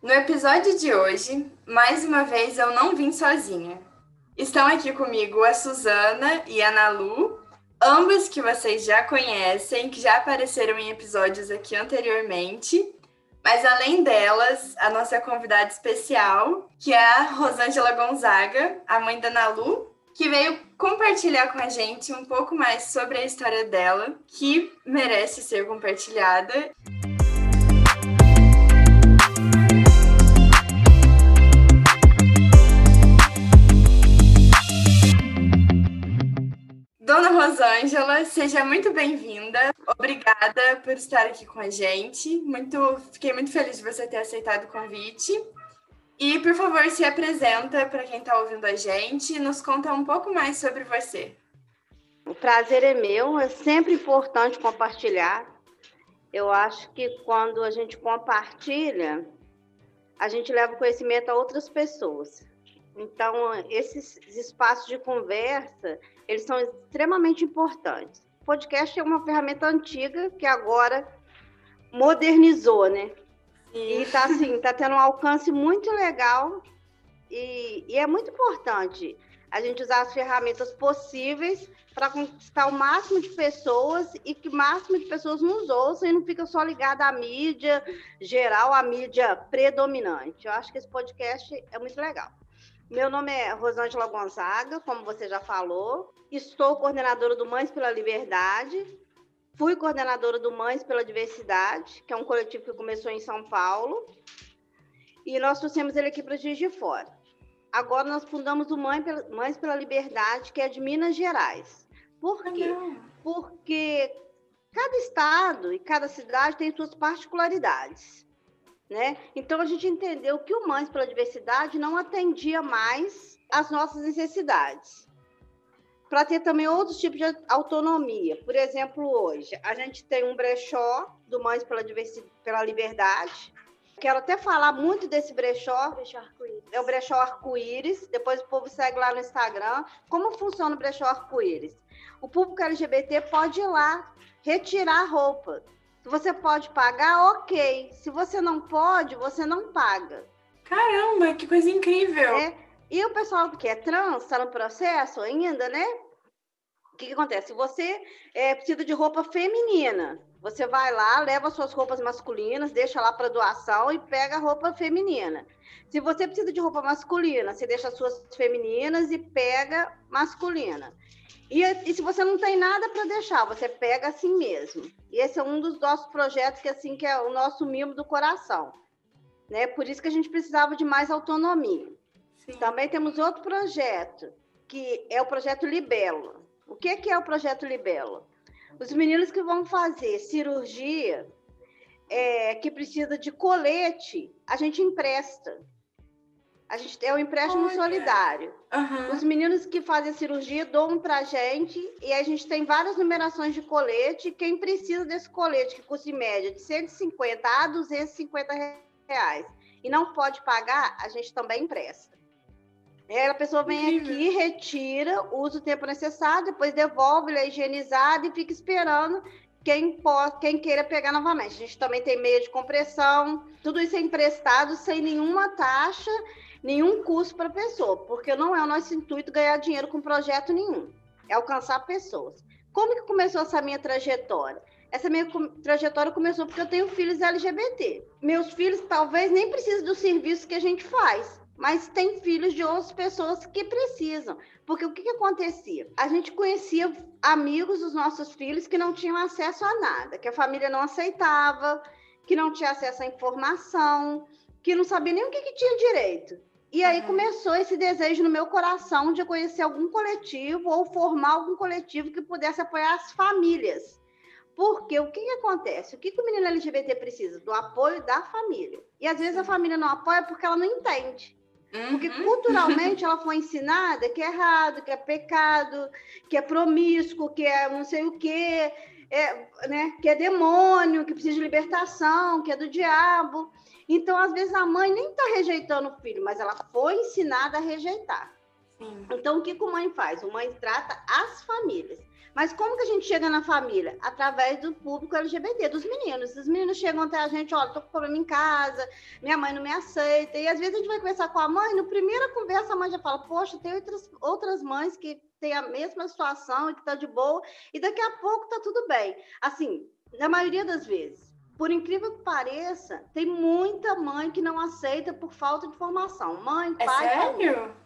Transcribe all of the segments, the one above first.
No episódio de hoje, mais uma vez eu não vim sozinha. Estão aqui comigo a Suzana e a Nalu, ambas que vocês já conhecem, que já apareceram em episódios aqui anteriormente. Mas além delas, a nossa convidada especial, que é a Rosângela Gonzaga, a mãe da Nalu, que veio compartilhar com a gente um pouco mais sobre a história dela, que merece ser compartilhada. Rosângela, seja muito bem-vinda. Obrigada por estar aqui com a gente. Muito, fiquei muito feliz de você ter aceitado o convite. E, por favor, se apresenta para quem está ouvindo a gente e nos conta um pouco mais sobre você. O prazer é meu, é sempre importante compartilhar. Eu acho que quando a gente compartilha, a gente leva conhecimento a outras pessoas. Então, esses espaços de conversa, eles são extremamente importantes. O podcast é uma ferramenta antiga que agora modernizou, né? Sim. E está assim, tá tendo um alcance muito legal e, e é muito importante a gente usar as ferramentas possíveis para conquistar o máximo de pessoas e que o máximo de pessoas nos ouçam e não fica só ligada à mídia geral, à mídia predominante. Eu acho que esse podcast é muito legal. Meu nome é Rosângela Gonzaga, como você já falou. Estou coordenadora do Mães pela Liberdade. Fui coordenadora do Mães pela Diversidade, que é um coletivo que começou em São Paulo. E nós trouxemos ele aqui para Juiz de Fora. Agora nós fundamos o Mães pela, Mães pela Liberdade, que é de Minas Gerais. Por quê? Porque cada estado e cada cidade tem suas particularidades. Né? Então a gente entendeu que o Mães pela Diversidade não atendia mais às nossas necessidades. Para ter também outros tipos de autonomia. Por exemplo, hoje a gente tem um brechó do Mães pela, pela Liberdade. Quero até falar muito desse brechó. brechó é o brechó arco-íris. Depois o povo segue lá no Instagram. Como funciona o brechó arco-íris? O público LGBT pode ir lá retirar roupa se você pode pagar, ok. Se você não pode, você não paga. Caramba, que coisa incrível! É. E o pessoal que é trans está no processo ainda, né? O que, que acontece? Você é, precisa de roupa feminina, você vai lá, leva suas roupas masculinas, deixa lá para doação e pega a roupa feminina. Se você precisa de roupa masculina, você deixa as suas femininas e pega masculina. E, e se você não tem nada para deixar, você pega assim mesmo. E esse é um dos nossos projetos que assim que é o nosso mimo do coração, né? Por isso que a gente precisava de mais autonomia. Sim. Também temos outro projeto que é o projeto Libelo. O que, que é o projeto Libelo? Os meninos que vão fazer cirurgia é, que precisa de colete, a gente empresta. A gente tem o um empréstimo Olha. solidário. Uhum. Os meninos que fazem cirurgia doam para a gente e a gente tem várias numerações de colete. Quem precisa desse colete, que custa em média de 150 a 250 reais, e não pode pagar, a gente também empresta. A pessoa vem Incrível. aqui, retira, usa o tempo necessário, depois devolve, ele é higienizado e fica esperando quem, quem queira pegar novamente. A gente também tem meia de compressão, tudo isso é emprestado sem nenhuma taxa nenhum custo para a pessoa, porque não é o nosso intuito ganhar dinheiro com projeto nenhum, é alcançar pessoas. Como que começou essa minha trajetória? Essa minha trajetória começou porque eu tenho filhos LGBT. Meus filhos talvez nem precisem do serviço que a gente faz, mas tem filhos de outras pessoas que precisam. Porque o que, que acontecia? A gente conhecia amigos dos nossos filhos que não tinham acesso a nada, que a família não aceitava, que não tinha acesso à informação, que não sabia nem o que, que tinha direito. E aí uhum. começou esse desejo no meu coração de conhecer algum coletivo ou formar algum coletivo que pudesse apoiar as famílias. Porque o que, que acontece? O que, que o menino LGBT precisa? Do apoio da família. E às vezes a família não apoia porque ela não entende. Uhum. Porque culturalmente ela foi ensinada que é errado, que é pecado, que é promíscuo, que é não sei o quê, é, né, que é demônio, que precisa de libertação, que é do diabo. Então, às vezes, a mãe nem está rejeitando o filho, mas ela foi ensinada a rejeitar. Sim. Então, o que a mãe faz? A mãe trata as famílias. Mas como que a gente chega na família? Através do público LGBT, dos meninos. Os meninos chegam até a gente, olha, tô com problema em casa, minha mãe não me aceita. E às vezes a gente vai conversar com a mãe, no primeira conversa a mãe já fala, poxa, tem outras, outras mães que têm a mesma situação e que tá de boa, e daqui a pouco tá tudo bem. Assim, na maioria das vezes. Por incrível que pareça, tem muita mãe que não aceita por falta de formação. Mãe, é pai. É sério?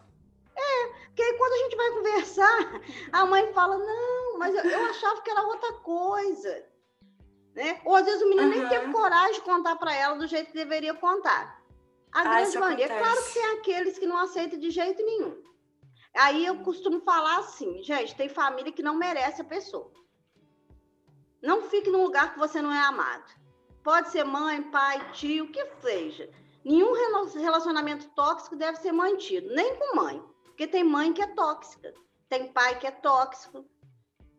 É, porque aí quando a gente vai conversar, a mãe fala, não, mas eu, eu achava que era outra coisa. Né? Ou às vezes o menino uhum. nem teve coragem de contar para ela do jeito que deveria contar. A ah, grande maioria. É claro que tem aqueles que não aceitam de jeito nenhum. Aí eu costumo falar assim, gente, tem família que não merece a pessoa. Não fique num lugar que você não é amado. Pode ser mãe, pai, tio, o que seja. Nenhum relacionamento tóxico deve ser mantido, nem com mãe. Porque tem mãe que é tóxica, tem pai que é tóxico,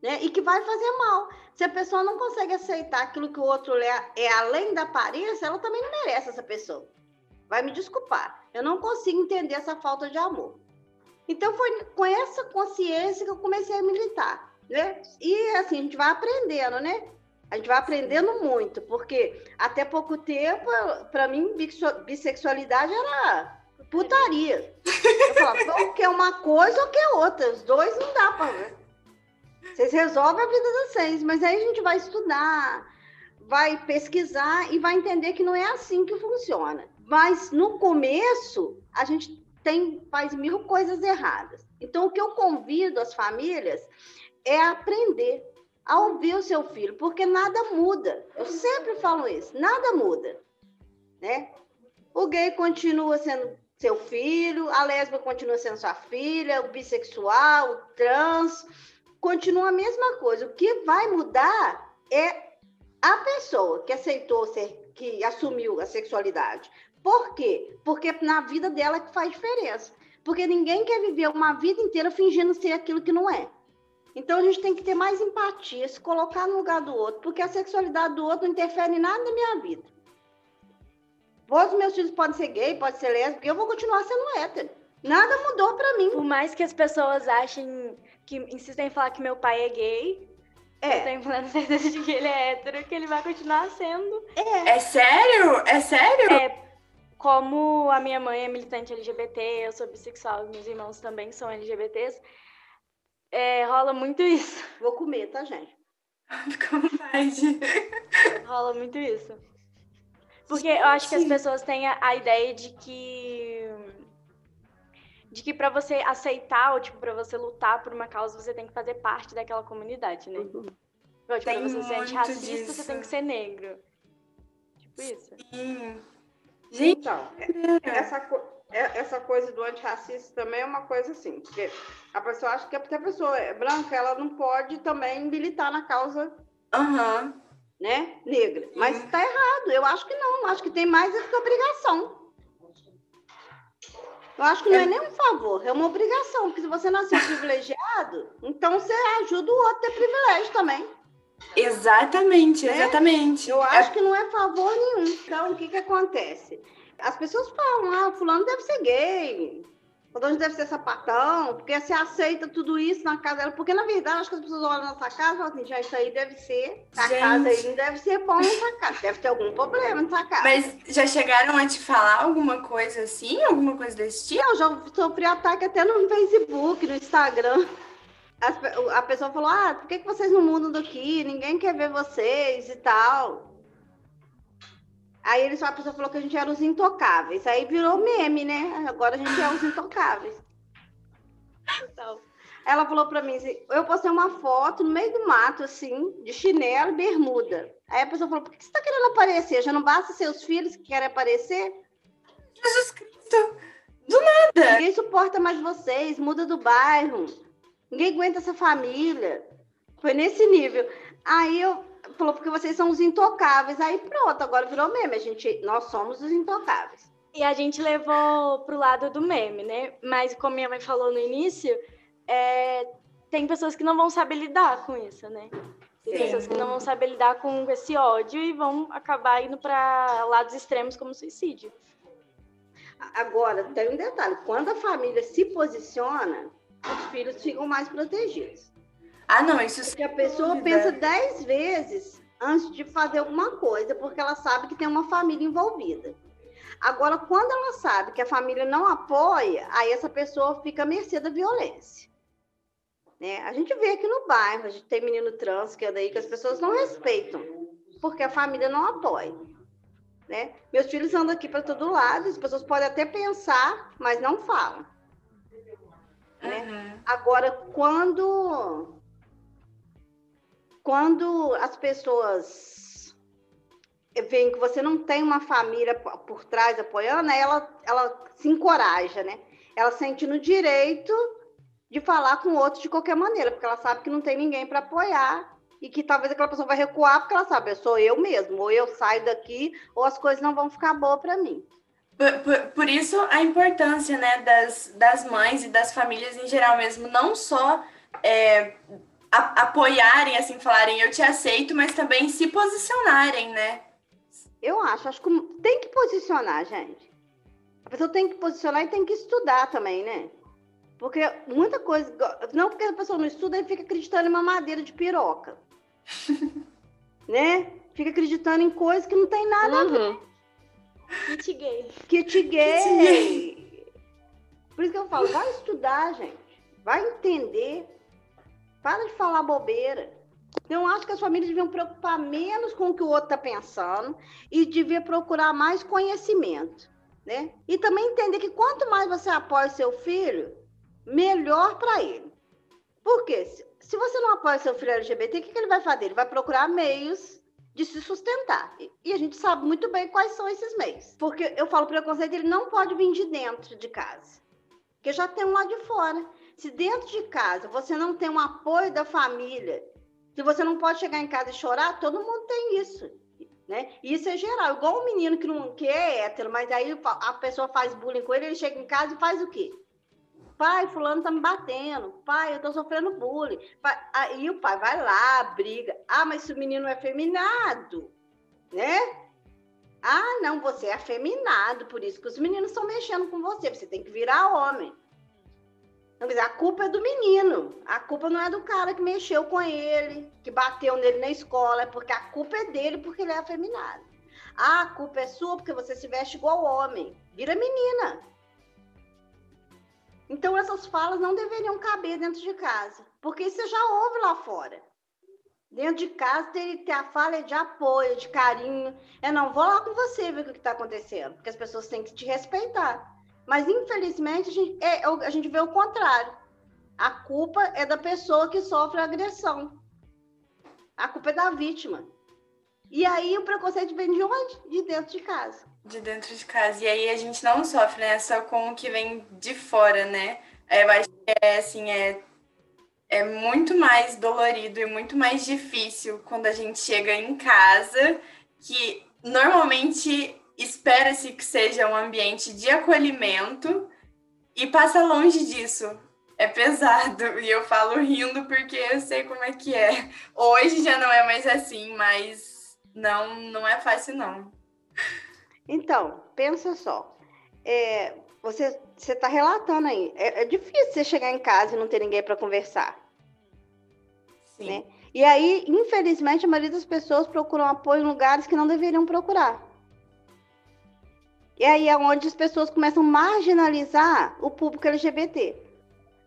né? E que vai fazer mal. Se a pessoa não consegue aceitar aquilo que o outro é, é além da aparência, ela também não merece essa pessoa. Vai me desculpar. Eu não consigo entender essa falta de amor. Então foi com essa consciência que eu comecei a militar, né? E assim, a gente vai aprendendo, né? A gente vai aprendendo muito, porque até pouco tempo, para mim, bissexualidade era putaria. Eu falava, ou que é uma coisa ou que é outra. Os dois não dá para ver. Vocês resolvem a vida de vocês, mas aí a gente vai estudar, vai pesquisar e vai entender que não é assim que funciona. Mas no começo, a gente tem faz mil coisas erradas. Então, o que eu convido as famílias é aprender a ouvir o seu filho, porque nada muda. Eu sempre falo isso, nada muda, né? O gay continua sendo seu filho, a lésbica continua sendo sua filha, o bissexual, o trans, continua a mesma coisa. O que vai mudar é a pessoa que aceitou ser, que assumiu a sexualidade. Por quê? Porque na vida dela que faz diferença. Porque ninguém quer viver uma vida inteira fingindo ser aquilo que não é. Então a gente tem que ter mais empatia, se colocar no lugar do outro, porque a sexualidade do outro não interfere em nada na minha vida. Os meus filhos podem ser gay, podem ser lésbica, eu vou continuar sendo hétero. Nada mudou para mim. Por mais que as pessoas achem que insistem em falar que meu pai é gay. É. Eu tenho plena certeza de que ele é hétero, que ele vai continuar sendo. É. É sério? É sério? É. Como a minha mãe é militante LGBT, eu sou bissexual, meus irmãos também são LGBTs, é, rola muito isso. Vou comer, tá, gente? Fica à vontade. rola muito isso. Porque eu acho que as pessoas têm a, a ideia de que de que para você aceitar ou tipo para você lutar por uma causa você tem que fazer parte daquela comunidade, né? Uhum. Tipo, pra você ser antirracista, disso. você tem que ser negro. Tipo isso. Sim. Gente, então, essa, essa coisa do antirracista também é uma coisa assim, porque a pessoa acha que porque a pessoa é branca, ela não pode também militar na causa uhum. né, negra. Mas está errado, eu acho que não, acho que tem mais essa obrigação. Eu acho que não é, é nem um favor, é uma obrigação, porque se você nasceu privilegiado, então você ajuda o outro a ter privilégio também. Exatamente, né? exatamente. Eu acho é... que não é favor nenhum. Então, o que, que acontece? As pessoas falam, ah, fulano deve ser gay, Fulano deve ser sapatão, porque você aceita tudo isso na casa dela. Porque, na verdade, acho que as pessoas olham na sua casa e falam assim, já isso aí deve ser, a Gente. casa aí não deve ser bom nessa casa, deve ter algum problema nessa casa. Mas já chegaram a te falar alguma coisa assim, alguma coisa desse tipo? Eu já sofri ataque até no Facebook, no Instagram. a pessoa falou, ah, por que, que vocês não mudam daqui? Ninguém quer ver vocês e tal. Aí eles, a pessoa falou que a gente era os intocáveis. Aí virou meme, né? Agora a gente é os intocáveis. Então, ela falou para mim assim, eu postei uma foto no meio do mato, assim, de chinelo e bermuda. Aí a pessoa falou, por que você tá querendo aparecer? Já não basta seus filhos que querem aparecer? Jesus Cristo! Do nada! Ninguém suporta mais vocês, muda do bairro. Ninguém aguenta essa família. Foi nesse nível. Aí eu, falou porque vocês são os intocáveis. Aí pronto, agora virou meme. A gente, nós somos os intocáveis. E a gente levou pro lado do meme, né? Mas como minha mãe falou no início, é, tem pessoas que não vão saber lidar com isso, né? Tem Sim. pessoas que não vão saber lidar com esse ódio e vão acabar indo para lados extremos como suicídio. Agora, tem um detalhe: quando a família se posiciona, os filhos ficam mais protegidos. Ah, não, isso Porque a pessoa pensa dez vezes antes de fazer alguma coisa, porque ela sabe que tem uma família envolvida. Agora, quando ela sabe que a família não apoia, aí essa pessoa fica à mercê da violência. Né? A gente vê aqui no bairro, a gente tem menino trans que é daí que as pessoas não respeitam, porque a família não apoia. Né? Meus filhos andam aqui para todo lado, as pessoas podem até pensar, mas não falam. Né? Uhum. Agora, quando quando as pessoas veem que você não tem uma família por trás apoiando, ela, ela se encoraja, né? Ela sente no direito de falar com outros de qualquer maneira, porque ela sabe que não tem ninguém para apoiar e que talvez aquela pessoa vai recuar porque ela sabe, eu sou eu mesmo, ou eu saio daqui, ou as coisas não vão ficar boas para mim. Por, por, por, isso a importância né, das, das mães e das famílias em geral mesmo, não só é, a, apoiarem, assim, falarem eu te aceito, mas também se posicionarem, né? Eu acho, acho que tem que posicionar, gente. A pessoa tem que posicionar e tem que estudar também, né? Porque muita coisa. Não porque a pessoa não estuda e fica acreditando em uma madeira de piroca. né? Fica acreditando em coisas que não tem nada uhum. a ver. Uhum. Kit gay. Kit gay. Por isso que eu falo, vai estudar, gente. Vai entender. Para de falar bobeira. Então, acho que as famílias deviam preocupar menos com o que o outro está pensando e devia procurar mais conhecimento, né? E também entender que quanto mais você apoia seu filho, melhor para ele. Por quê? Se você não apoia seu filho LGBT, o que, que ele vai fazer? Ele vai procurar meios de se sustentar. E a gente sabe muito bem quais são esses meios. Porque eu falo preconceito, ele não pode vir de dentro de casa. Porque já tem um lá de fora. Se dentro de casa você não tem um apoio da família, se você não pode chegar em casa e chorar, todo mundo tem isso. Né? Isso é geral. Igual um menino que, não, que é hétero, mas aí a pessoa faz bullying com ele, ele chega em casa e faz o quê? Pai, fulano tá me batendo. Pai, eu tô sofrendo bullying. Pai, aí o pai vai lá, briga. Ah, mas se o menino é afeminado, né? Ah, não, você é afeminado, por isso que os meninos estão mexendo com você. Você tem que virar homem. A culpa é do menino. A culpa não é do cara que mexeu com ele, que bateu nele na escola, é porque a culpa é dele porque ele é afeminado. Ah, a culpa é sua porque você se veste igual homem. Vira menina. Então, essas falas não deveriam caber dentro de casa, porque você já ouve lá fora. Dentro de casa, ter a fala é de apoio, de carinho. É, não, vou lá com você ver o que está acontecendo, porque as pessoas têm que te respeitar. Mas, infelizmente, a gente, é, a gente vê o contrário. A culpa é da pessoa que sofre a agressão. A culpa é da vítima. E aí o preconceito vem de onde? De dentro de casa. De dentro de casa. E aí a gente não sofre, né? Só com o que vem de fora, né? Eu acho que é assim, é, é muito mais dolorido e muito mais difícil quando a gente chega em casa, que normalmente espera-se que seja um ambiente de acolhimento e passa longe disso. É pesado. E eu falo rindo porque eu sei como é que é. Hoje já não é mais assim, mas não, não é fácil, não. Então, pensa só. É, você está relatando aí. É, é, difícil você chegar em casa e não ter ninguém para conversar. Sim. Né? E aí, infelizmente, a maioria das pessoas procuram apoio em lugares que não deveriam procurar. E aí é onde as pessoas começam a marginalizar o público LGBT.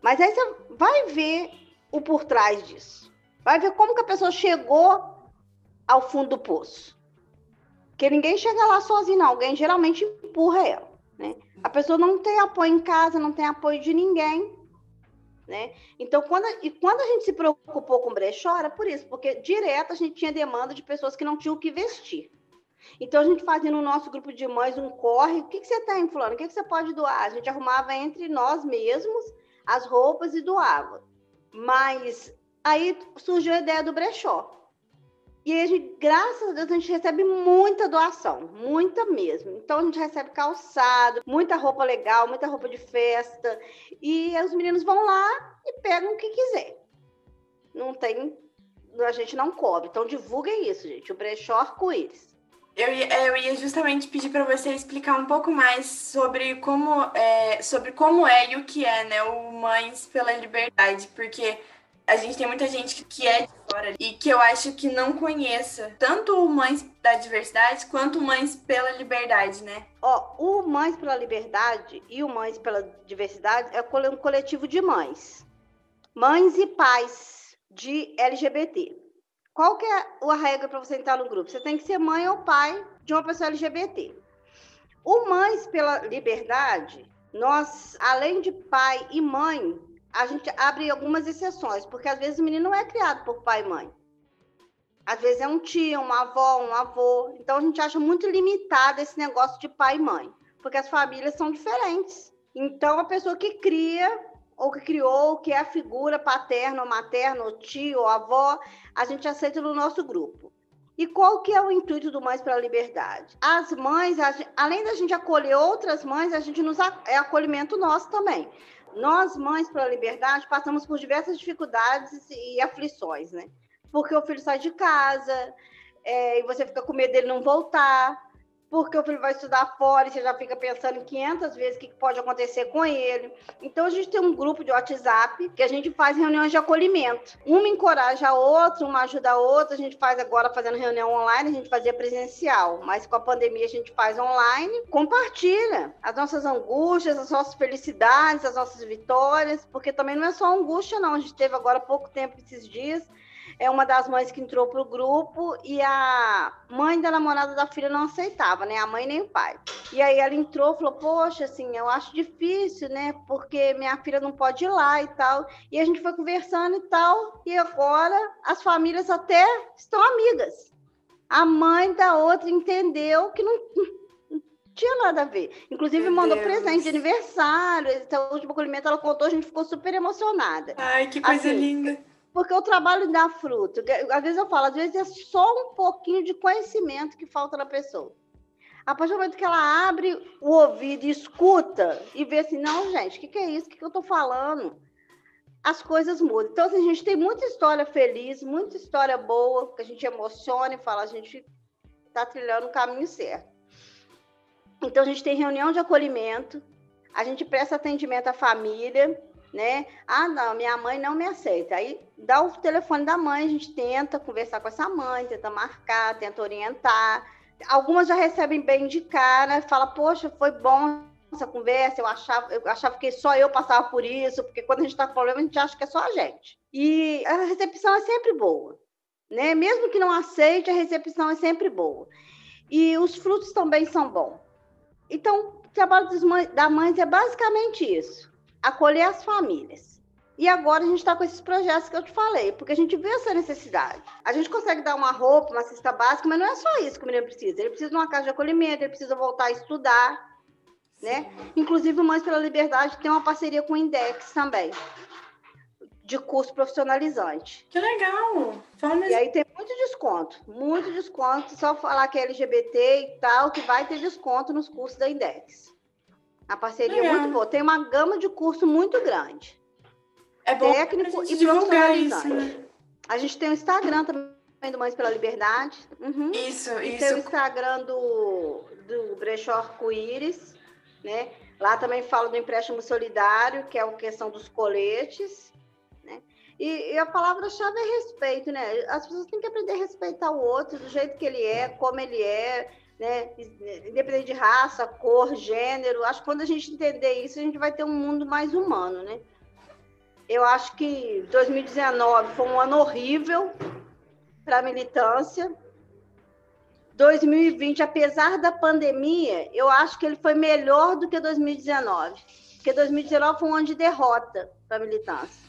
Mas aí você vai ver o por trás disso. Vai ver como que a pessoa chegou ao fundo do poço. Porque ninguém chega lá sozinho, não. Alguém geralmente empurra ela. Né? A pessoa não tem apoio em casa, não tem apoio de ninguém. Né? Então, quando, e quando a gente se preocupou com brechó, era por isso, porque direto a gente tinha demanda de pessoas que não tinham o que vestir. Então, a gente fazia no nosso grupo de mães um corre. O que, que você tem, fulano? O que, que você pode doar? A gente arrumava entre nós mesmos as roupas e doava. Mas aí surgiu a ideia do brechó. E aí, gente, graças a Deus, a gente recebe muita doação, muita mesmo. Então, a gente recebe calçado, muita roupa legal, muita roupa de festa. E os meninos vão lá e pegam o que quiser. Não tem, a gente não cobre. Então, divulguem isso, gente. O brechó arco-íris. Eu ia, eu ia justamente pedir para você explicar um pouco mais sobre como é, sobre como é e o que é, né, o Mães pela Liberdade, porque a gente tem muita gente que é de fora e que eu acho que não conheça tanto Mães da Diversidade quanto Mães pela Liberdade, né? Ó, o Mães pela Liberdade e o Mães pela Diversidade é um coletivo de mães. Mães e pais de LGBT. Qual que é a regra para você entrar no grupo? Você tem que ser mãe ou pai de uma pessoa LGBT. O Mães pela Liberdade, nós, além de pai e mãe, a gente abre algumas exceções, porque às vezes o menino não é criado por pai e mãe. Às vezes é um tio, uma avó, um avô. Então a gente acha muito limitado esse negócio de pai e mãe, porque as famílias são diferentes. Então a pessoa que cria ou que criou, que é a figura paterna ou materna, ou tio ou avó, a gente aceita no nosso grupo. E qual que é o intuito do Mães pela Liberdade? As mães, além da gente acolher outras mães, a gente nos é acolhimento nosso também. Nós, mães pela liberdade, passamos por diversas dificuldades e aflições, né? Porque o filho sai de casa é, e você fica com medo dele não voltar, porque o filho vai estudar fora e você já fica pensando 500 vezes o que pode acontecer com ele. Então, a gente tem um grupo de WhatsApp que a gente faz reuniões de acolhimento. Uma encoraja a outra, uma ajuda a outra. A gente faz agora fazendo reunião online, a gente fazia presencial, mas com a pandemia a gente faz online. Compartilha as nossas angústias, as nossas felicidades, as nossas vitórias, porque também não é só angústia, não. A gente teve agora pouco tempo esses dias é uma das mães que entrou para o grupo e a mãe da namorada da filha não aceitava, né? A mãe nem o pai. E aí ela entrou e falou: Poxa, assim, eu acho difícil, né? Porque minha filha não pode ir lá e tal. E a gente foi conversando e tal. E agora as famílias até estão amigas. A mãe da outra entendeu que não, tinha nada a ver. Inclusive, Meu mandou Deus. presente de aniversário. Então, o último acolhimento ela contou, a gente ficou super emocionada. Ai, que coisa assim, linda. Porque o trabalho dá fruto. Às vezes eu falo, às vezes é só um pouquinho de conhecimento que falta na pessoa. A partir do momento que ela abre o ouvido e escuta e vê assim, não, gente, o que, que, é isso? O que, que eu estou falando? As coisas mudam. Então, assim, a gente tem muita história feliz, muita história boa, que a gente emociona e fala, a gente está trilhando o caminho certo. Então, a gente tem reunião de acolhimento, a gente presta atendimento à família, né? Ah, não, minha mãe não me aceita. Aí dá o telefone da mãe, a gente tenta conversar com essa mãe, tenta marcar, tenta orientar. Algumas já recebem bem de cara, fala, poxa, foi bom essa conversa, eu achava, eu achava que só eu passava por isso, porque quando a gente está com problema, a gente acha que é só a gente. E a recepção é sempre boa, né? Mesmo que não aceite, a recepção é sempre boa. E os frutos também são bons. Então, o trabalho da mães é basicamente isso acolher as famílias. E agora a gente está com esses projetos que eu te falei, porque a gente vê essa necessidade. A gente consegue dar uma roupa, uma cesta básica, mas não é só isso que o menino precisa. Ele precisa de uma casa de acolhimento, ele precisa voltar a estudar, né? Inclusive, o Mães pela Liberdade tem uma parceria com o Index também, de curso profissionalizante. Que legal! E aí tem muito desconto, muito desconto. Só falar que é LGBT e tal, que vai ter desconto nos cursos da Index. A parceria é muito boa. Tem uma gama de curso muito grande. É bom técnico e profissionalizante. Isso, né? A gente tem o Instagram também do Mães pela Liberdade. Uhum. Isso, e isso. Tem o Instagram do, do Brechó Arco-Íris, né? Lá também falo do empréstimo solidário, que é a questão dos coletes, né? E, e a palavra-chave é respeito, né? As pessoas têm que aprender a respeitar o outro do jeito que ele é, como ele é, né? Independente de raça, cor, gênero. Acho que quando a gente entender isso, a gente vai ter um mundo mais humano, né? Eu acho que 2019 foi um ano horrível para a militância. 2020, apesar da pandemia, eu acho que ele foi melhor do que 2019. Porque 2019 foi um ano de derrota para a militância.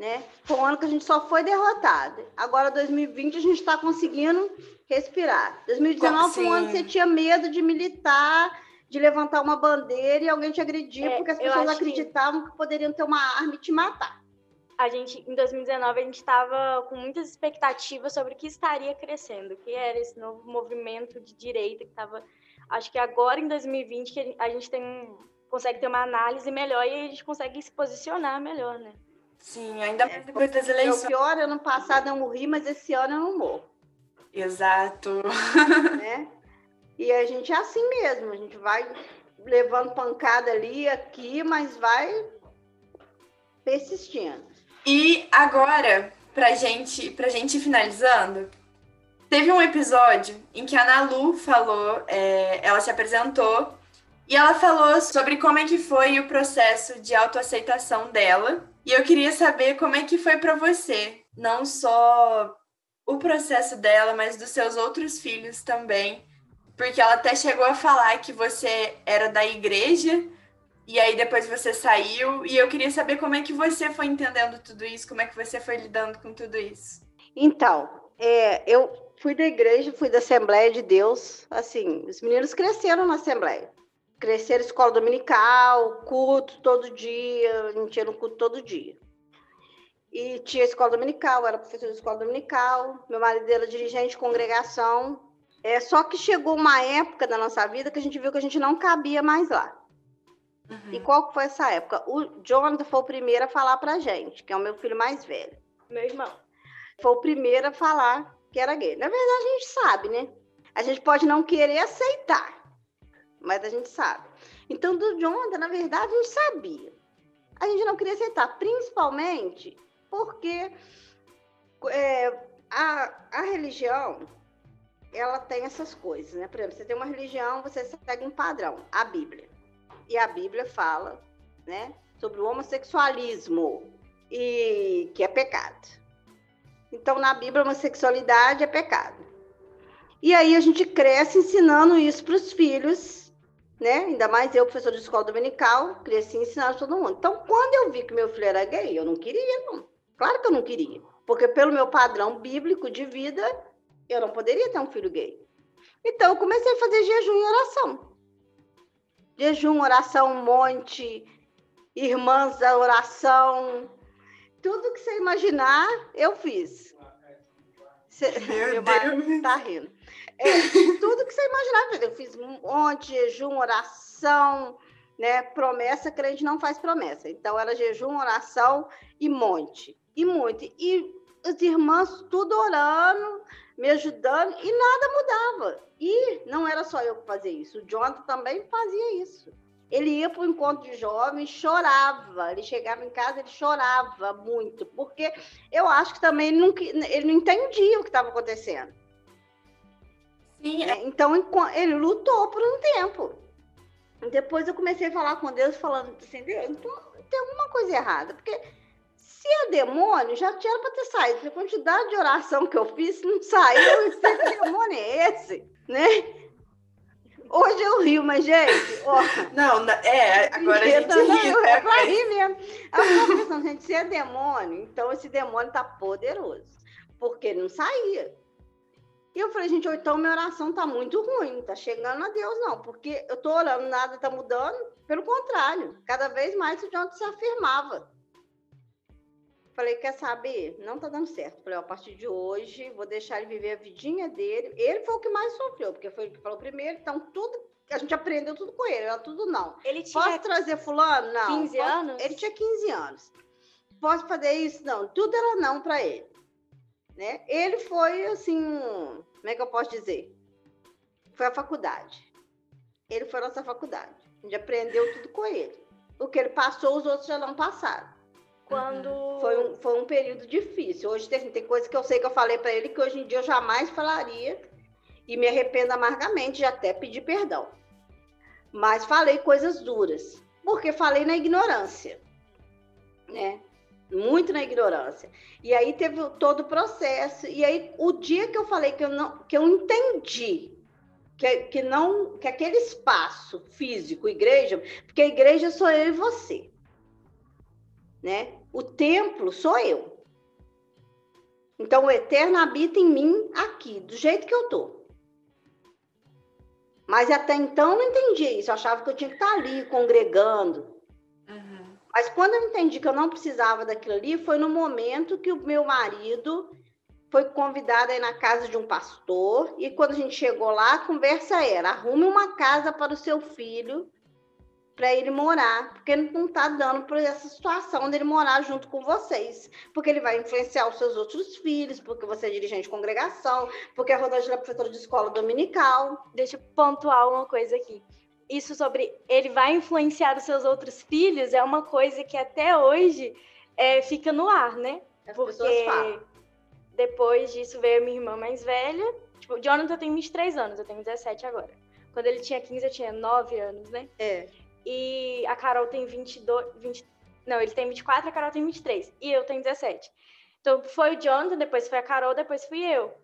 Né? Foi um ano que a gente só foi derrotado. Agora, 2020, a gente está conseguindo respirar. 2019 foi um ano que você tinha medo de militar, de levantar uma bandeira e alguém te agredir, é, porque as pessoas acreditavam que... que poderiam ter uma arma e te matar. A gente, em 2019, a gente estava com muitas expectativas sobre o que estaria crescendo, que era esse novo movimento de direita que estava. Acho que agora, em 2020, que a gente tem, consegue ter uma análise melhor e a gente consegue se posicionar melhor, né? Sim, ainda mais depois das eleições. O pior, ano passado eu morri, mas esse ano eu não morro. Exato. Né? E a gente é assim mesmo, a gente vai levando pancada ali, aqui, mas vai persistindo. E agora, pra gente, pra gente ir finalizando, teve um episódio em que a Nalu falou, é, ela se apresentou e ela falou sobre como é que foi o processo de autoaceitação dela. E eu queria saber como é que foi para você, não só o processo dela, mas dos seus outros filhos também. Porque ela até chegou a falar que você era da igreja e aí depois você saiu. E eu queria saber como é que você foi entendendo tudo isso, como é que você foi lidando com tudo isso. Então, é, eu fui da igreja, fui da Assembleia de Deus. Assim, os meninos cresceram na Assembleia. Cresceram escola dominical, culto todo dia, a gente ia no culto todo dia. E tinha escola dominical, era professor de escola dominical, meu marido era dirigente de congregação. É, só que chegou uma época da nossa vida que a gente viu que a gente não cabia mais lá. Uhum. E qual foi essa época? O Jonathan foi o primeiro a falar pra gente, que é o meu filho mais velho. Meu irmão. Foi o primeiro a falar que era gay. Na verdade, a gente sabe, né? A gente pode não querer aceitar, mas a gente sabe. Então, do Jonathan, na verdade, a gente sabia. A gente não queria aceitar, principalmente porque é, a, a religião ela tem essas coisas, né? Por exemplo, você tem uma religião, você segue um padrão, a Bíblia. E a Bíblia fala, né, sobre o homossexualismo e que é pecado. Então, na Bíblia, homossexualidade é pecado. E aí a gente cresce ensinando isso para os filhos, né? Ainda mais eu, professor de escola dominical, cresci ensinando todo mundo. Então, quando eu vi que meu filho era gay, eu não queria, não. Claro que eu não queria. Porque pelo meu padrão bíblico de vida, eu não poderia ter um filho gay. Então, eu comecei a fazer jejum e oração. Jejum, oração, um monte, irmãs da oração, tudo que você imaginar, eu fiz. Cê, meu Deus. Tá rindo. É, tudo que você imaginar, eu fiz um monte, jejum, oração, né? Promessa, crente não faz promessa. Então, era jejum, oração e monte. E muito. E as irmãs tudo orando, me ajudando, e nada mudava. E não era só eu que fazia isso, o Jonathan também fazia isso. Ele ia para o encontro de jovens, chorava. Ele chegava em casa, ele chorava muito, porque eu acho que também ele não, ele não entendia o que estava acontecendo. Sim, é. Então ele lutou por um tempo. Depois eu comecei a falar com Deus, falando assim: então, tem alguma coisa errada, porque se é demônio, já tinha para ter saído. A quantidade de oração que eu fiz não saiu. Que demônio é esse? Né? Hoje eu rio, mas, gente, ó. Não, é, agora a gente não, ri. Eu, é pra rir mesmo. Eu fico pensando, gente, se é demônio, então esse demônio tá poderoso. Porque não saía. E eu falei, gente, então minha oração tá muito ruim, tá chegando a Deus, não, porque eu tô orando, nada tá mudando. Pelo contrário, cada vez mais o Jonathan se afirmava. Falei, quer saber? Não tá dando certo. Falei, a partir de hoje, vou deixar ele viver a vidinha dele. Ele foi o que mais sofreu, porque foi ele que falou primeiro, então tudo. A gente aprendeu tudo com ele, era tudo não. Ele tinha Posso trazer fulano? Não. 15 Posso... anos? Ele tinha 15 anos. Posso fazer isso? Não. Tudo era não para ele. Né? Ele foi assim, como é que eu posso dizer? Foi a faculdade. Ele foi a nossa faculdade. A gente aprendeu tudo com ele. O que ele passou, os outros já não passaram. Quando. Foi um, foi um período difícil. Hoje tem, tem coisa que eu sei que eu falei para ele que hoje em dia eu jamais falaria e me arrependo amargamente de até pedir perdão. Mas falei coisas duras, porque falei na ignorância, né? Muito na ignorância. E aí teve todo o processo. E aí o dia que eu falei que eu não, que eu entendi que, que não, que aquele espaço físico, igreja, porque a igreja sou eu e você, né? O templo sou eu. Então o eterno habita em mim aqui, do jeito que eu tô. Mas até então eu não entendia isso. Eu achava que eu tinha que estar ali congregando. Uhum. Mas quando eu entendi que eu não precisava daquilo ali, foi no momento que o meu marido foi convidado aí na casa de um pastor. E quando a gente chegou lá, a conversa era: arrume uma casa para o seu filho para ele morar, porque não está dando para essa situação dele morar junto com vocês, porque ele vai influenciar os seus outros filhos, porque você é dirigente de congregação, porque a Rosângela é professora de escola dominical. Deixa eu pontuar uma coisa aqui. Isso sobre ele vai influenciar os seus outros filhos é uma coisa que até hoje é, fica no ar, né? As Porque depois disso veio minha irmã mais velha. Tipo, o Jonathan tem 23 anos, eu tenho 17 agora. Quando ele tinha 15, eu tinha 9 anos, né? É. E a Carol tem 22, 20, não, ele tem 24, a Carol tem 23. E eu tenho 17. Então foi o Jonathan, depois foi a Carol, depois fui eu.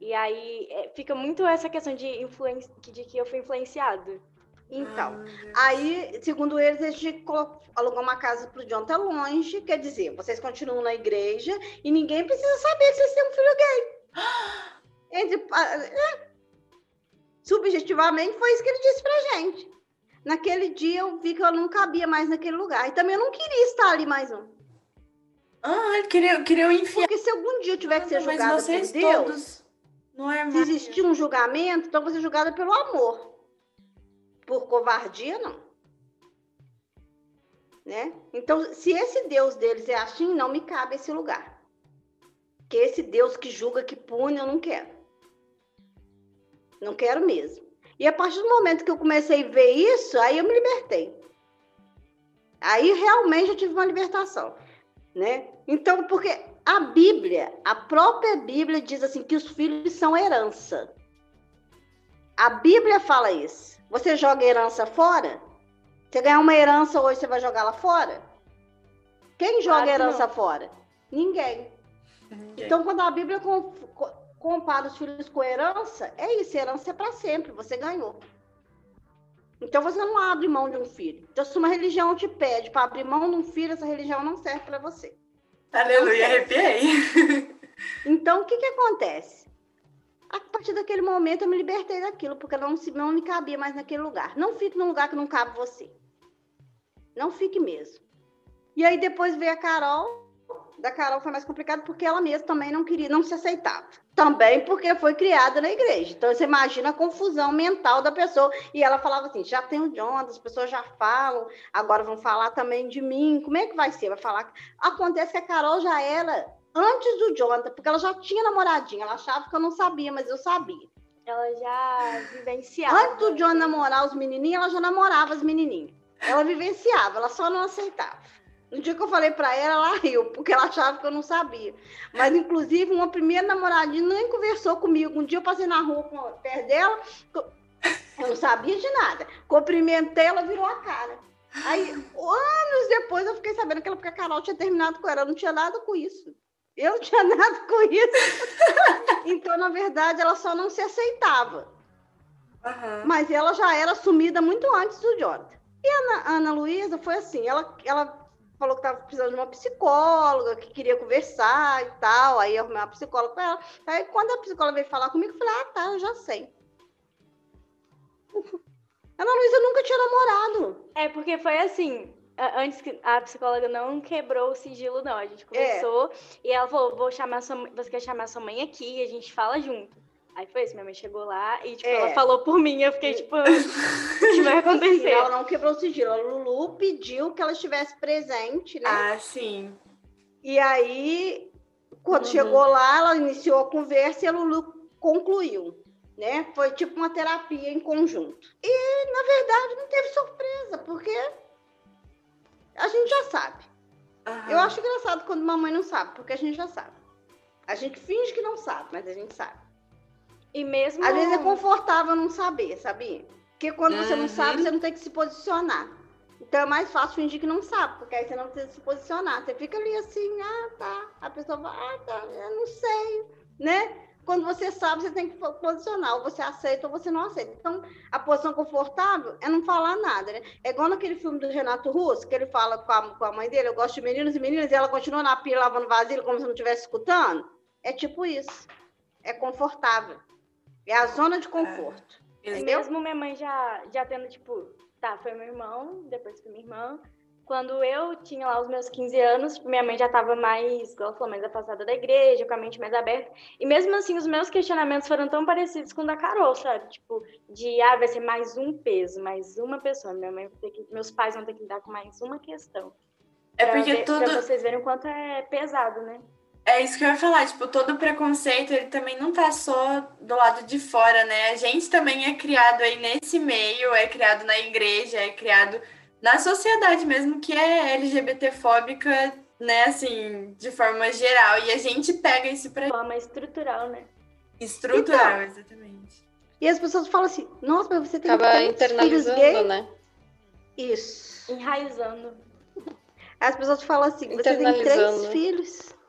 E aí é, fica muito essa questão de, de que eu fui influenciado. Então, aí, segundo eles, a gente alugou uma casa pro John tá longe, quer dizer, vocês continuam na igreja e ninguém precisa saber que vocês têm um filho gay. Entre, é. Subjetivamente, foi isso que ele disse pra gente. Naquele dia eu vi que eu não cabia mais naquele lugar. E também eu não queria estar ali mais um. Ah, queria, queria enfiar. Porque se algum dia eu tiver que ser julgada por Deus, todos armário. se existir um julgamento, então você é julgada pelo amor. Por covardia, não. Né? Então, se esse Deus deles é assim, não me cabe esse lugar. Que esse Deus que julga, que pune, eu não quero. Não quero mesmo. E a partir do momento que eu comecei a ver isso, aí eu me libertei. Aí realmente eu tive uma libertação, né? Então, porque a Bíblia, a própria Bíblia diz assim que os filhos são herança. A Bíblia fala isso. Você joga herança fora? Você ganhar uma herança hoje, você vai jogar lá fora? Quem joga Claro herança não. fora? Ninguém. Ninguém. Então, quando a Bíblia com- co- compara os filhos com herança, é isso, herança é para sempre, você ganhou. Então você não abre mão de um filho. Então, se uma religião te pede para abrir mão de um filho, essa religião não serve para você. Aleluia, arrepiei. Então, o que, que acontece? A partir daquele momento, eu me libertei daquilo, porque não, se- não me cabia mais naquele lugar. Não fique num lugar que não cabe você. Não fique mesmo. E aí, depois veio a Carol. Da Carol foi mais complicado, porque ela mesma também não queria, não se aceitava. Também porque foi criada na igreja. Então, você imagina a confusão mental da pessoa. E ela falava assim: já tem o John, as pessoas já falam, agora vão falar também de mim. Como é que vai ser? Vai falar. Acontece que a Carol já era antes do Jonathan, porque ela já tinha namoradinha. Ela achava que eu não sabia, mas eu sabia. Ela já vivenciava. Antes do John namorar os menininhos, ela já namorava as menininhas. Ela vivenciava, ela só não aceitava. No dia que eu falei pra ela, ela riu, porque ela achava que eu não sabia. Mas, inclusive, uma primeira namoradinha nem conversou comigo. Um dia eu passei na rua com- perto dela, eu não sabia de nada. Cumprimentei, ela virou a cara. Aí, anos depois, eu fiquei sabendo que ela, porque a Carol tinha terminado com ela. Eu não tinha nada com isso. Eu não tinha nada com isso. então, na verdade, ela só não se aceitava. Aham. Mas ela já era assumida muito antes do Jonathan. E a Ana, Ana Luísa foi assim, ela, ela falou que estava precisando de uma psicóloga, que queria conversar e tal, aí eu arrumei uma psicóloga com ela. Aí quando a psicóloga veio falar comigo, eu falei, ah, tá, eu já sei. Ana Luísa nunca tinha namorado. É, porque foi assim. Antes que a psicóloga não quebrou o sigilo, não. A gente conversou e ela falou: vou chamar sua você quer chamar sua mãe aqui e a gente fala junto. Aí foi isso, minha mãe chegou lá e, tipo, É. ela falou por mim, eu fiquei, tipo, o que vai acontecer? Ela não quebrou o sigilo. A Lulu pediu que ela estivesse presente, né? Ah, sim. E aí, quando Uhum. chegou lá, ela iniciou a conversa e a Lulu concluiu, né? Foi tipo uma terapia em conjunto. E, na verdade, não teve surpresa, porque a gente já sabe. Aham. Eu acho engraçado quando mamãe não sabe, porque a gente já sabe. A gente finge que não sabe, mas a gente sabe. E mesmo. Às vezes é confortável não saber, sabia? Porque quando você não Uhum. sabe, você não tem que se posicionar. Então é mais fácil fingir que não sabe, porque aí você não precisa se posicionar. Você fica ali assim, ah, tá. A pessoa fala, ah, tá, eu não sei, né? Quando você sabe, você tem que po- posicionar. Ou você aceita ou você não aceita. Então, a posição confortável é não falar nada, né? É igual naquele filme do Renato Russo, que ele fala com a, com a mãe dele, eu gosto de meninos e meninas, e ela continua na pia lavando vasilha como se não estivesse escutando. É tipo isso. É confortável. É a zona de conforto. E Entendeu? mesmo minha mãe já, já tendo, tipo, tá, foi meu irmão, depois foi minha irmã. Quando eu tinha lá os meus 15 anos, tipo, minha mãe já tava mais, igual ela falou, mais afastada da igreja, com a mente mais aberta. E mesmo assim, os meus questionamentos foram tão parecidos com o da Carol, sabe? Tipo, de, ah, vai ser mais um peso, mais uma pessoa. Minha mãe vai ter que, meus pais vão ter que lidar com mais uma questão. É Pra porque ver- tudo. Pra vocês verem o quanto é pesado, né? É isso que eu ia falar, tipo, todo preconceito, ele também não tá só do lado de fora, né? A gente também é criado aí nesse meio, é criado na igreja, é criado na sociedade mesmo que é LGBTfóbica, né, assim, de forma geral. E a gente pega isso pra. Forma estrutural, né? Estrutural, então, exatamente. E as pessoas falam assim, nossa, mas você tem Acaba internalizando, né? Isso. Enraizando. As pessoas falam assim, você tem três filhos.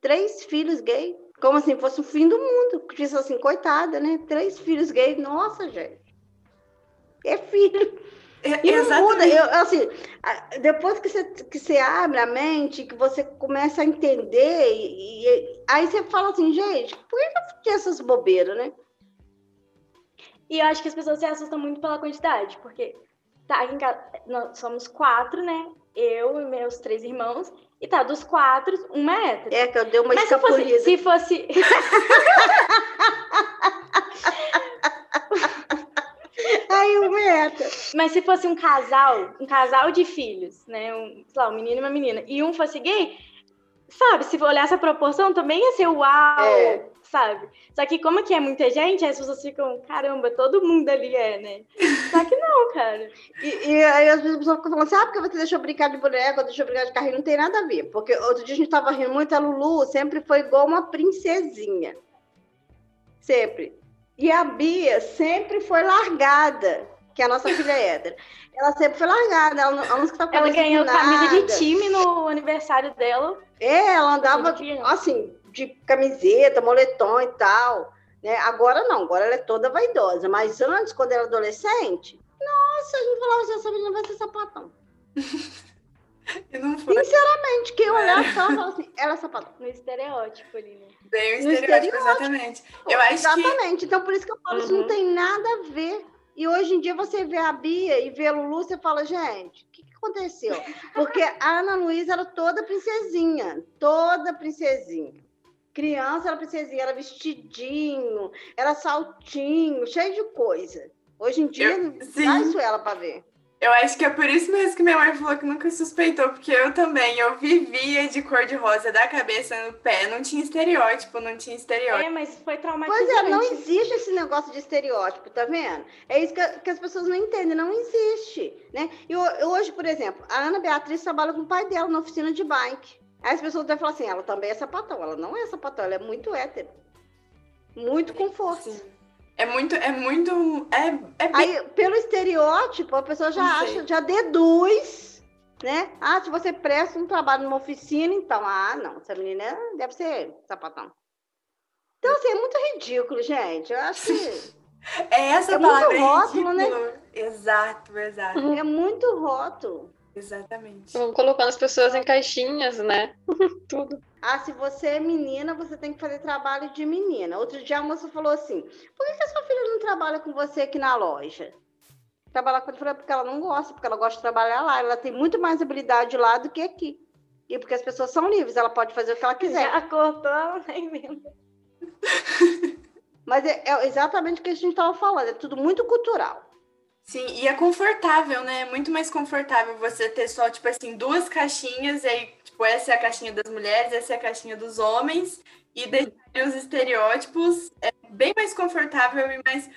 Três filhos gay. Como assim, fosse o fim do mundo. Diz assim, coitada, né? Três filhos gay. Nossa, gente. É filho. É, e não muda. Eu, assim, depois que você, que você abre a mente, que você começa a entender, e, e aí você fala assim, gente, por que eu fiquei essas bobeiras, né? E eu acho que as pessoas se assustam muito pela quantidade, porque tá, aqui em casa, nós somos quatro, né? Eu e meus três irmãos, e tá, dos quatro, uma é hétero. É, que eu dei uma Mas escapulida. Se fosse. Se fosse... Aí uma é Mas se fosse um casal, um casal de filhos, né? Um, sei lá, um menino e uma menina, e um fosse gay, sabe, se olhar essa proporção, também ia ser uau, é. Sabe? Só que como que é muita gente, as pessoas ficam, caramba, todo mundo ali é, né? Só que não, cara. E, e aí as pessoas ficam falando assim, ah, porque você deixou brincar de boneca, deixou brincar de carrinho, não tem nada a ver. Porque outro dia a gente tava rindo muito, a Lulu sempre foi igual uma princesinha. Sempre. E a Bia sempre foi largada, que é a nossa filha hétero. Ela sempre foi largada, ela, ela não Ela ganhou camisa de time no aniversário dela. É, ela andava assim, de camiseta, moletom e tal. Né? Agora não, agora ela é toda vaidosa. Mas antes, quando era adolescente, nossa, a gente falava assim, essa menina vai ser sapatão. E não foi. Sinceramente, quem olhar só fala assim, ela é sapatão. No estereótipo ali, né? Bem o estereótipo, estereótipo, exatamente. Eu acho exatamente. Que... Então, por isso que eu falo, uhum. isso não tem nada a ver. E hoje em dia você vê a Bia e vê a Lulu, você fala, gente, o que, que aconteceu? Porque a Ana Luísa era toda princesinha, toda princesinha. Criança era princesinha, era vestidinho, era saltinho, cheio de coisa. Hoje em dia, eu, dá isso ela para ver. Eu acho que é por isso mesmo que minha mãe falou que nunca suspeitou, porque eu também, eu vivia de cor de rosa da cabeça no pé, não tinha estereótipo, não tinha estereótipo. É, mas foi traumatizante. Pois é, não existe esse negócio de estereótipo, tá vendo? É isso que, que as pessoas não entendem, não existe, né? E hoje, por exemplo, a Ana Beatriz trabalha com o pai dela na oficina de bike. Aí as pessoas devem falar assim, ela também é sapatão. Ela não é sapatão, ela é muito hétero. Muito com força. Sim. É muito, é muito. É, é bem... Aí, pelo estereótipo, a pessoa já acha, já deduz, né? Ah, se você presta um trabalho numa oficina, então, ah, não, essa menina deve ser sapatão. Então, assim, é muito ridículo, gente. Eu acho que. É essa é palavra. Muito rótulo, né? Exato, exato. É muito rótulo. Exatamente. Vamos colocando as pessoas em caixinhas, né? Tudo. Ah, se você é menina, você tem que fazer trabalho de menina. Outro dia a moça falou assim: por que, que a sua filha não trabalha com você aqui na loja? Trabalhar com ela porque ela não gosta, porque ela gosta de trabalhar lá. Ela tem muito mais habilidade lá do que aqui. E porque as pessoas são livres, ela pode fazer o que ela quiser. Já cortou, ela nem lembra. Mas é, é exatamente o que a gente estava falando, é tudo muito cultural. Sim, e é confortável, né? É muito mais confortável você ter só, tipo assim, duas caixinhas, e aí, tipo, essa é a caixinha das mulheres, essa é a caixinha dos homens, e deixar os estereótipos é bem mais confortável e mais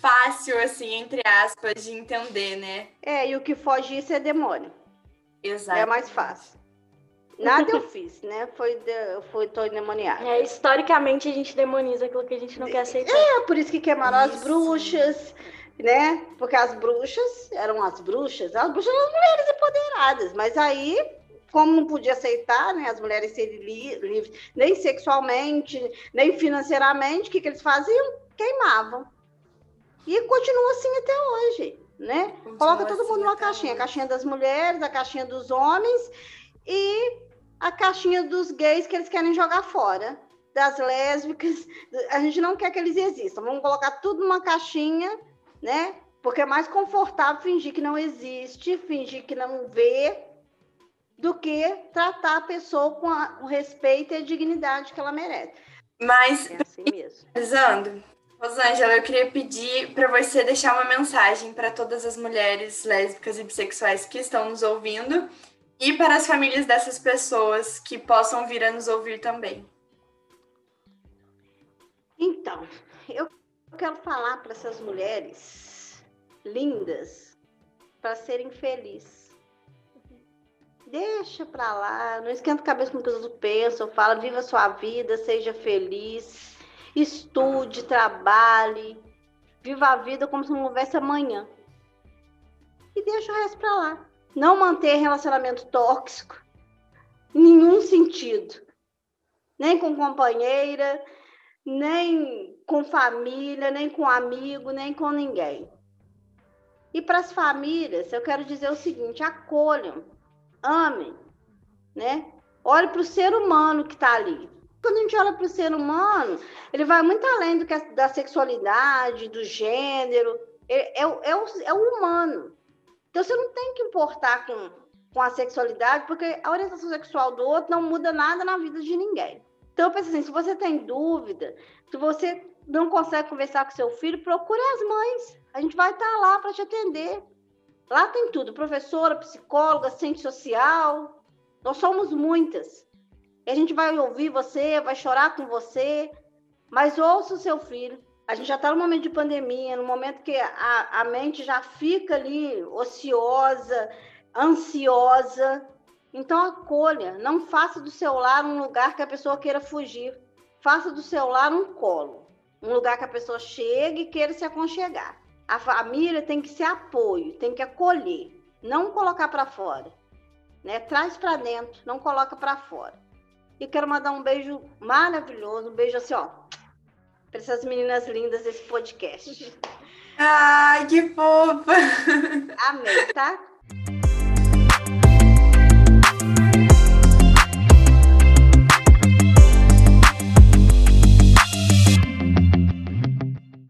fácil, assim, entre aspas, de entender, né? É, e o que foge isso é demônio. Exato. É mais fácil. Nada eu fiz, né? Foi, de, foi tô endemoniada. É, historicamente a gente demoniza aquilo que a gente não quer aceitar. É, por isso que queimaram as bruxas, né? Porque as bruxas eram as bruxas, as bruxas eram as mulheres empoderadas, mas aí, como não podia aceitar, né, as mulheres serem li livres, nem sexualmente, nem financeiramente, o que, que eles faziam? Queimavam. E continua assim até hoje, né? Continua Coloca todo assim mundo numa caixinha, a caixinha das mulheres, a caixinha dos homens e a caixinha dos gays que eles querem jogar fora das lésbicas, a gente não quer que eles existam. Vamos colocar tudo numa caixinha né? Porque é mais confortável fingir que não existe, fingir que não vê, do que tratar a pessoa com a, o respeito e a dignidade que ela merece. Mas, é assim mesmo. Rosângela, eu queria pedir para você deixar uma mensagem para todas as mulheres lésbicas e bissexuais que estão nos ouvindo e para as famílias dessas pessoas que possam vir a nos ouvir também. Então, eu quero falar para essas mulheres lindas para serem felizes. Deixa para lá, não esquenta a cabeça com o que os outros pensam, fala, viva a sua vida, seja feliz, estude, trabalhe, viva a vida como se não houvesse amanhã. E deixa o resto para lá. Não manter relacionamento tóxico, em nenhum sentido. Nem com companheira, nem com família, nem com amigo, nem com ninguém. E para as famílias, eu quero dizer o seguinte: acolham, amem, né? Olhe para o ser humano que está ali. Quando a gente olha para o ser humano, ele vai muito além do que a, da sexualidade, do gênero. É, é, é, o, é o humano. Então você não tem que importar com, com a sexualidade, porque a orientação sexual do outro não muda nada na vida de ninguém. Então, eu penso assim, se você tem dúvida, se você não consegue conversar com seu filho, procure as mães. A gente vai estar lá para te atender. Lá tem tudo, professora, psicóloga, assistente social. Nós somos muitas. E a gente vai ouvir você, vai chorar com você, mas ouça o seu filho. A gente já está no momento de pandemia, no momento que a, a mente já fica ali ociosa, ansiosa. Então acolha, não faça do seu lar um lugar que a pessoa queira fugir. Faça do seu lar um colo, um lugar que a pessoa chegue e queira se aconchegar. A família tem que ser apoio, tem que acolher, não colocar para fora. Né? Traz para dentro, não coloca para fora. E quero mandar um beijo maravilhoso, um beijo assim, ó, para essas meninas lindas desse podcast. Ai, que fofa! Amei, tá?